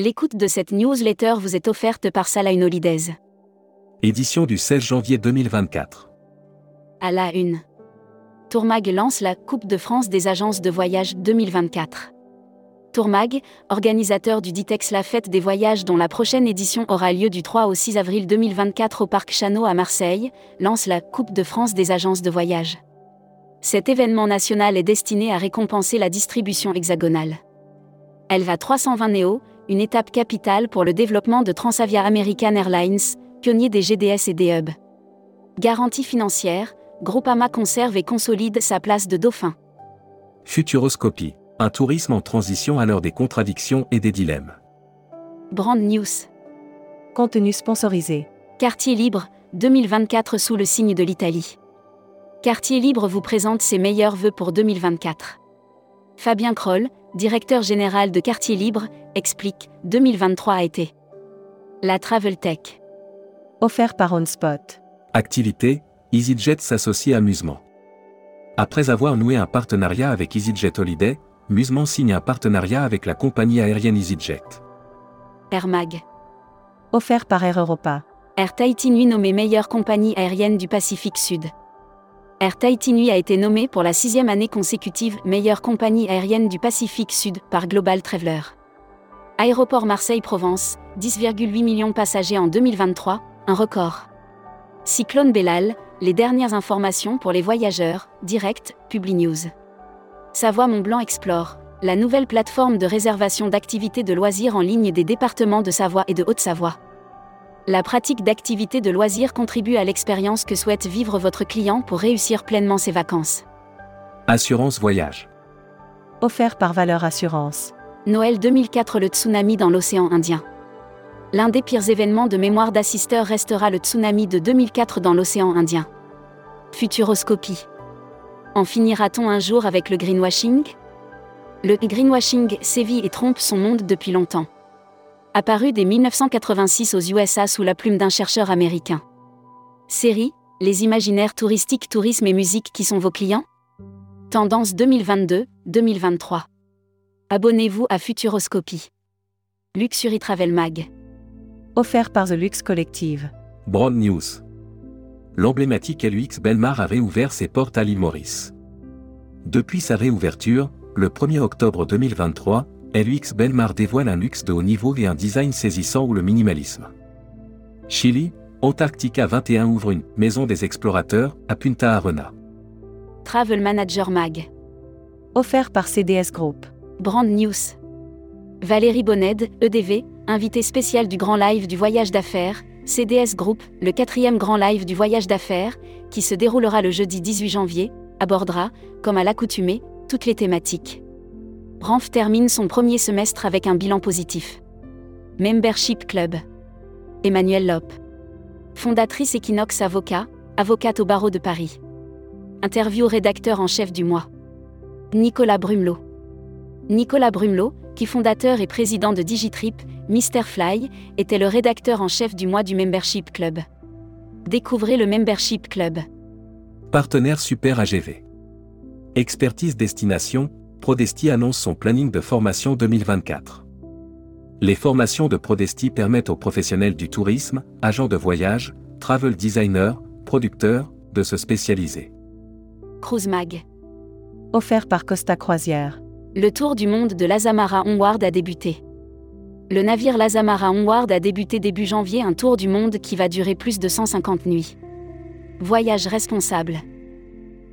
L'écoute de cette newsletter vous est offerte par Salah Holidays. Édition du 16 janvier 2024. À la une. Tourmag lance la Coupe de France des agences de voyage 2024. Tourmag, organisateur du Ditex La Fête des Voyages dont la prochaine édition aura lieu du 3 au 6 avril 2024 au Parc Chano à Marseille, lance la Coupe de France des agences de voyage. Cet événement national est destiné à récompenser la distribution hexagonale. Elle va 320 Néo, une étape capitale pour le développement de Transavia American Airlines, pionnier des GDS et des hubs. Garantie financière, Groupama conserve et consolide sa place de dauphin. Futuroscopie, un tourisme en transition à l'heure des contradictions et des dilemmes. Brand News. Contenu sponsorisé. Quartier libre, 2024 sous le signe de l'Italie. Quartier libre vous présente ses meilleurs vœux pour 2024. Fabien Kroll, directeur général de Quartier Libre, explique 2023 a été la Travel Tech. Offert par OnSpot. Activité EasyJet s'associe à Musement. Après avoir noué un partenariat avec EasyJet Holiday, Musement signe un partenariat avec la compagnie aérienne EasyJet. Air Mag. Offert par Air Europa. Air Tahiti Nui nommée meilleure compagnie aérienne du Pacifique Sud. Air Tahiti a été nommée pour la sixième année consécutive meilleure compagnie aérienne du Pacifique Sud par Global Traveler. Aéroport Marseille-Provence, 10,8 millions de passagers en 2023, un record. Cyclone Bellal, les dernières informations pour les voyageurs, direct, PubliNews. Savoie Mont-Blanc Explore, la nouvelle plateforme de réservation d'activités de loisirs en ligne des départements de Savoie et de Haute-Savoie. La pratique d'activités de loisirs contribue à l'expérience que souhaite vivre votre client pour réussir pleinement ses vacances. Assurance voyage. Offert par Valeur Assurance. Noël 2004 Le tsunami dans l'océan Indien. L'un des pires événements de mémoire d'assisteur restera le tsunami de 2004 dans l'océan Indien. Futuroscopie. En finira-t-on un jour avec le greenwashing? Le greenwashing sévit et trompe son monde depuis longtemps apparu dès 1986 aux USA sous la plume d'un chercheur américain. Série Les imaginaires touristiques, tourisme et musique qui sont vos clients? Tendance 2022-2023. Abonnez-vous à Futuroscopie. Luxury Travel Mag. Offert par The Lux Collective. Broad News. L'emblématique LUX Belmar a réouvert ses portes à l'île Maurice. Depuis sa réouverture, le 1er octobre 2023, LUX Belmar dévoile un luxe de haut niveau et un design saisissant ou le minimalisme. Chili, Antarctica 21 ouvre une maison des explorateurs à Punta Arena. Travel Manager Mag. Offert par CDS Group. Brand News. Valérie Bonned, EDV, invitée spéciale du grand live du voyage d'affaires, CDS Group, le quatrième grand live du voyage d'affaires, qui se déroulera le jeudi 18 janvier, abordera, comme à l'accoutumée, toutes les thématiques. Ranf termine son premier semestre avec un bilan positif. Membership Club. Emmanuel Lop. Fondatrice Equinox Avocat, avocate au barreau de Paris. Interview rédacteur en chef du mois. Nicolas Brumelot. Nicolas Brumelot, qui fondateur et président de Digitrip, Mr Fly, était le rédacteur en chef du mois du Membership Club. Découvrez le Membership Club. Partenaire Super AGV. Expertise Destination, Prodesti annonce son planning de formation 2024. Les formations de Prodesti permettent aux professionnels du tourisme, agents de voyage, travel designers, producteurs, de se spécialiser. Cruise Mag. Offert par Costa Croisière. Le tour du monde de l'Azamara Onward a débuté. Le navire l'Azamara Onward a débuté début janvier un tour du monde qui va durer plus de 150 nuits. Voyage responsable.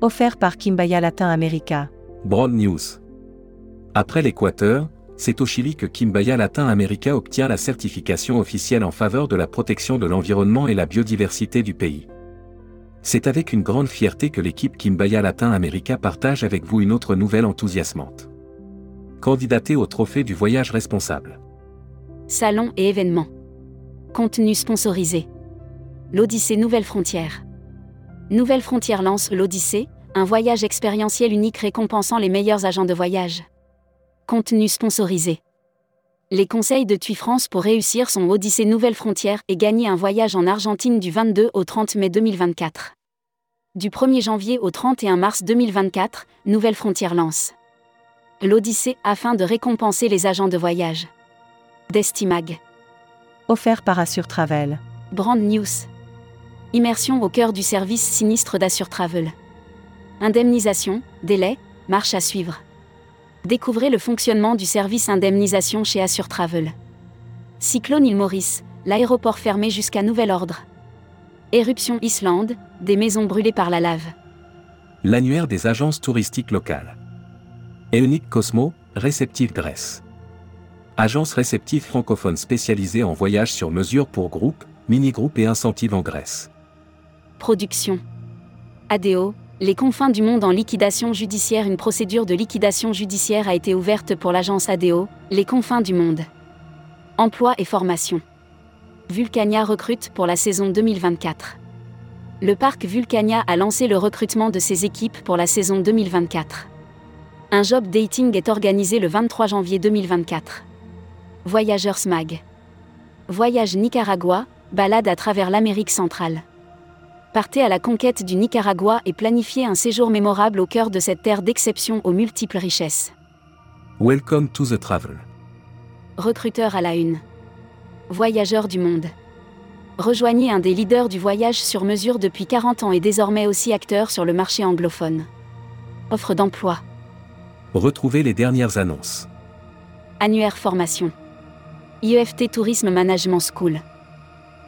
Offert par Kimbaya Latin America. Broad News. Après l'Équateur, c'est au Chili que Kimbaya Latin America obtient la certification officielle en faveur de la protection de l'environnement et la biodiversité du pays. C'est avec une grande fierté que l'équipe Kimbaya Latin America partage avec vous une autre nouvelle enthousiasmante. Candidaté au trophée du voyage responsable. Salon et événements. Contenu sponsorisé. L'Odyssée Nouvelle Frontière. Nouvelle Frontière lance l'Odyssée, un voyage expérientiel unique récompensant les meilleurs agents de voyage. Contenu sponsorisé. Les conseils de TUI France pour réussir son Odyssée Nouvelle Frontière et gagner un voyage en Argentine du 22 au 30 mai 2024. Du 1er janvier au 31 mars 2024, Nouvelle Frontière lance l'Odyssée afin de récompenser les agents de voyage. Destimag. Offert par Assure Travel. Brand News. Immersion au cœur du service sinistre d'Assure Travel. Indemnisation, délai, marche à suivre. Découvrez le fonctionnement du service indemnisation chez Assure Travel. Cyclone île Maurice, l'aéroport fermé jusqu'à nouvel ordre. Éruption Islande, des maisons brûlées par la lave. L'annuaire des agences touristiques locales. Eonic Cosmo, réceptive Grèce. Agence réceptive francophone spécialisée en voyages sur mesure pour groupes, mini-groupes et incentives en Grèce. Production. ADO, les confins du monde en liquidation judiciaire. Une procédure de liquidation judiciaire a été ouverte pour l'agence ADO, les confins du monde. Emploi et formation. Vulcania recrute pour la saison 2024. Le parc Vulcania a lancé le recrutement de ses équipes pour la saison 2024. Un job dating est organisé le 23 janvier 2024. Voyageurs Mag. Voyage Nicaragua, balade à travers l'Amérique centrale. Partez à la conquête du Nicaragua et planifiez un séjour mémorable au cœur de cette terre d'exception aux multiples richesses. Welcome to the travel. Recruteur à la une. Voyageurs du monde. Rejoignez un des leaders du voyage sur mesure depuis 40 ans et désormais aussi acteur sur le marché anglophone. Offre d'emploi. Retrouvez les dernières annonces. Annuaire formation. IEFT Tourisme Management School.